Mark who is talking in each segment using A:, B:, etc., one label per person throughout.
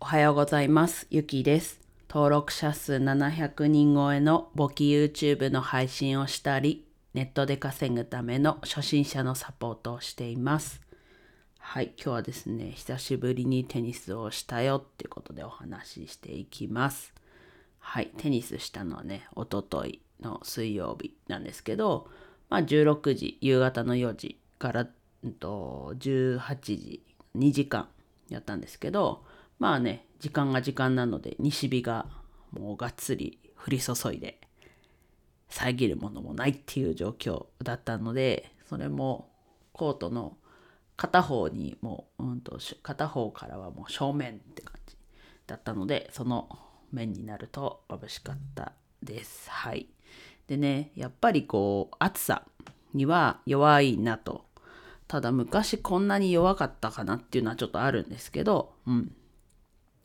A: おはようございます。ゆきです。登録者数700人超えの簿記 YouTube の配信をしたり、ネットで稼ぐための初心者のサポートをしています。はい、今日はですね、久しぶりにテニスをしたよっていうことでお話ししていきます。はい、テニスしたのはね、おとといの水曜日なんですけど、まあ16時、夕方の4時から、うんと、18時、2時間やったんですけど、まあね、時間が時間なので、西日がもうがっつり降り注いで、遮るものもないっていう状況だったので、それもコートの片方にもう、うんと、片方からはもう正面って感じだったので、その面になると眩しかったです。はい。でね、やっぱりこう、暑さには弱いなと。ただ昔こんなに弱かったかなっていうのはちょっとあるんですけど、うん。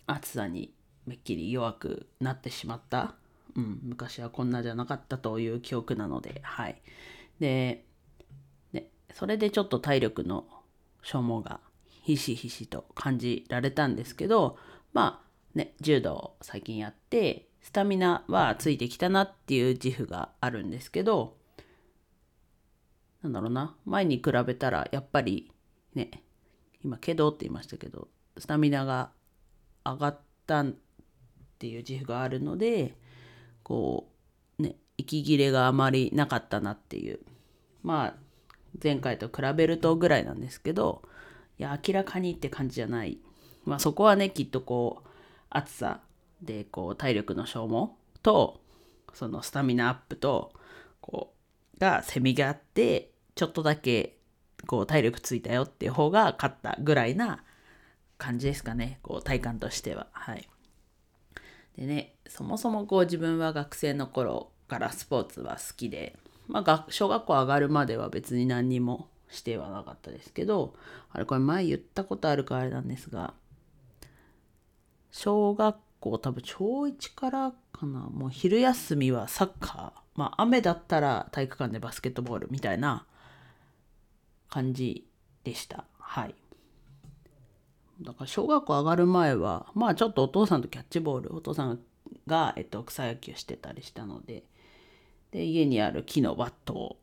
A: 暑さにめっきり弱くなってしまった。うん、昔はこんなじゃなかったという記憶なので、はい。で、ね、それでちょっと体力の消耗がひしひしと感じられたんですけど、まあね、柔道最近やって、スタミナはついてきたなっていう自負があるんですけど、なんだろうな、前に比べたらやっぱりね、今、けどって言いましたけど、スタミナが上がったっていう自負があるので、こう、ね、息切れがあまりなかったなっていう、まあ、前回と比べるとぐらいなんですけど、いや、明らかにって感じじゃない。まあ、そこはね、きっとこう、暑さで、こう、体力の消耗と、そのスタミナアップと、こう、がせみがあって、ちょっとだけ、こう、体力ついたよっていう方が勝ったぐらいな感じですかね。こう、体感としては。はい。でね、そもそもこう自分は学生の頃からスポーツは好きで、まあ、小学校上がるまでは別に何にもしてはなかったですけど、あれこれ前言ったことあるからあれなんですが、小学校多分小1からかな、もう昼休みはサッカー、まあ雨だったら体育館でバスケットボールみたいな感じでした。はい。だから小学校上がる前はまあちょっとお父さんとキャッチボールお父さんが、えっと、草野球してたりしたのでで家にある木のバットを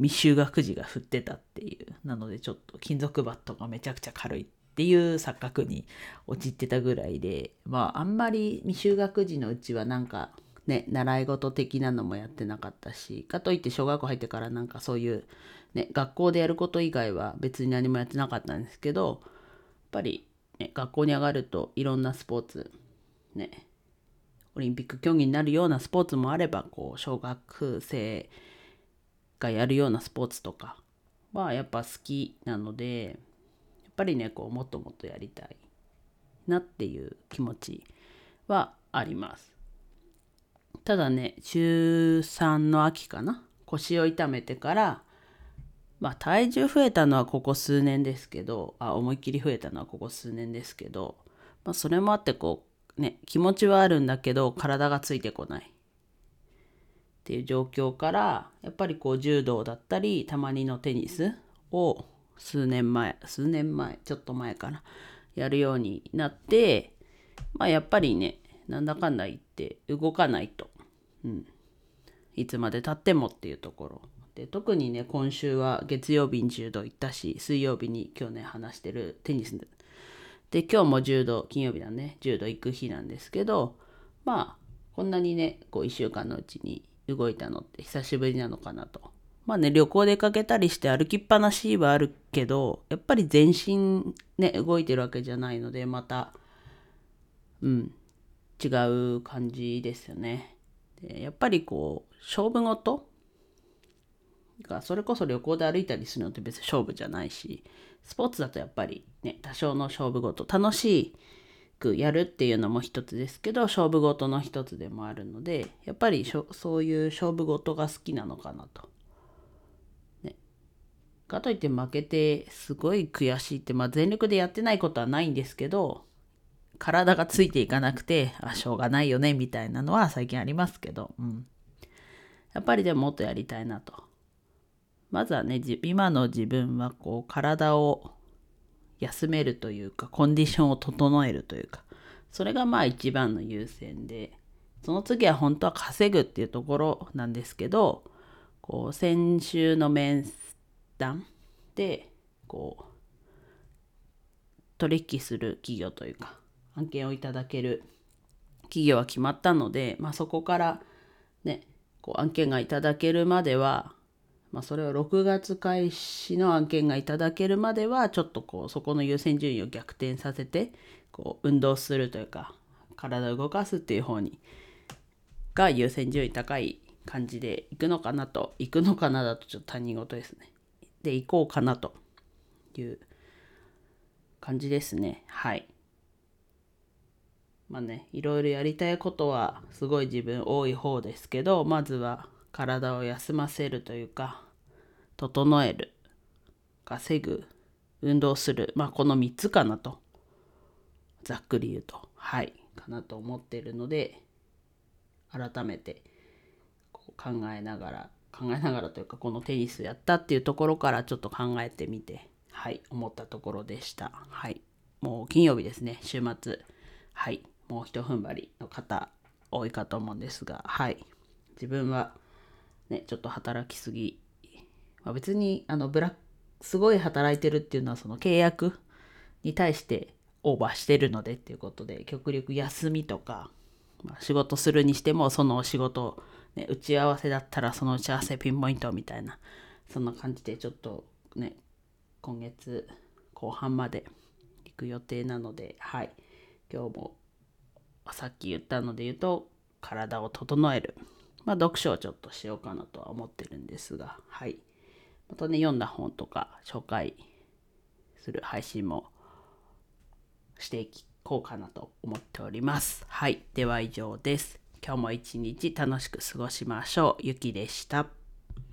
A: 未就学児が振ってたっていうなのでちょっと金属バットがめちゃくちゃ軽いっていう錯覚に陥ってたぐらいでまああんまり未就学児のうちはなんかね習い事的なのもやってなかったしかといって小学校入ってからなんかそういうね学校でやること以外は別に何もやってなかったんですけどぱり、ね、学校に上がるといろんなスポーツ、ね、オリンピック競技になるようなスポーツもあれば、こう、小学生がやるようなスポーツとかはやっぱ好きなので、やっぱりね、こう、もっともっとやりたいなっていう気持ちはあります。ただね、中3の秋かな腰を痛めてから、まあ体重増えたのはここ数年ですけどあ思いっきり増えたのはここ数年ですけど、まあ、それもあってこうね気持ちはあるんだけど体がついてこない。っていう状況からやっぱりこう柔道だったりたまにのテニスを数年前数年前ちょっと前からやるようになってまあやっぱりねなんだかんだ言って動かないと、うん、いつまでたってもっていうところ。で特にね今週は月曜日に柔道行ったし水曜日に今日ね話してるテニス。で今日も柔道金曜日だね。柔道行く日なんですけどまあこんなにねこう1週間のうちに動いたのって久しぶりなのかなと。まあね旅行出かけたりして歩きっぱなしはあるけどやっぱり全身ね動いてるわけじゃないのでまたうん違う感じですよね。でやっぱりこう勝負事がそれこそ旅行で歩いたりするのって別に勝負じゃないしスポーツだとやっぱりね多少の勝負事楽しくやるっていうのも一つですけど勝負事の一つでもあるのでやっぱりそういう勝負事が好きなのかなと。ね、かといって負けてすごい悔しいって、まあ、全力でやってないことはないんですけど体がついていかなくてあしょうがないよねみたいなのは最近ありますけど、うん、やっぱりでももっとやりたいなと。まずはね今の自分はこう体を休めるというかコンディションを整えるというかそれがまあ一番の優先でその次は本当は稼ぐっていうところなんですけどこう先週の面談でこう取引する企業というか案件をいただける企業は決まったので、まあ、そこからねこう案件がいただけるまでは、まあ、それを6月開始の案件がいただけるまではちょっとこうそこの優先順位を逆転させてこう運動するというか体を動かすっていう方にが優先順位高い感じで行くのかなと行くのかなだとちょっと他人事ですね。で行こうかなという感じですね。はい。まあねいろいろやりたいことはすごい自分多い方ですけどまずは体を休ませるというか整える。稼ぐ。運動する。まあこの3つかなと。ざっくり言うと。はい。かなと思ってるので改めてこう考えながら考えながらというかこのテニスやったっていうところからちょっと考えてみてはい。思ったところでした。はい。もう金曜日ですね。週末。はい。もうひと踏ん張りの方多いかと思うんですがはい。自分はねちょっと働きすぎ、まあ、別にあのブラッすごい働いてるっていうのはその契約に対してオーバーしてるのでっていうことで極力休みとかまあ、仕事するにしてもその仕事、ね、打ち合わせだったらその打ち合わせピンポイントみたいなそんな感じでちょっとね今月後半まで行く予定なのではい。今日もさっき言ったので言うと体を整える。まあ読書をちょっとしようかなとは思ってるんですがはいまたね読んだ本とか紹介する配信もしていこうかなと思っております。はい。では以上です。今日も一日楽しく過ごしましょう。ゆきでした。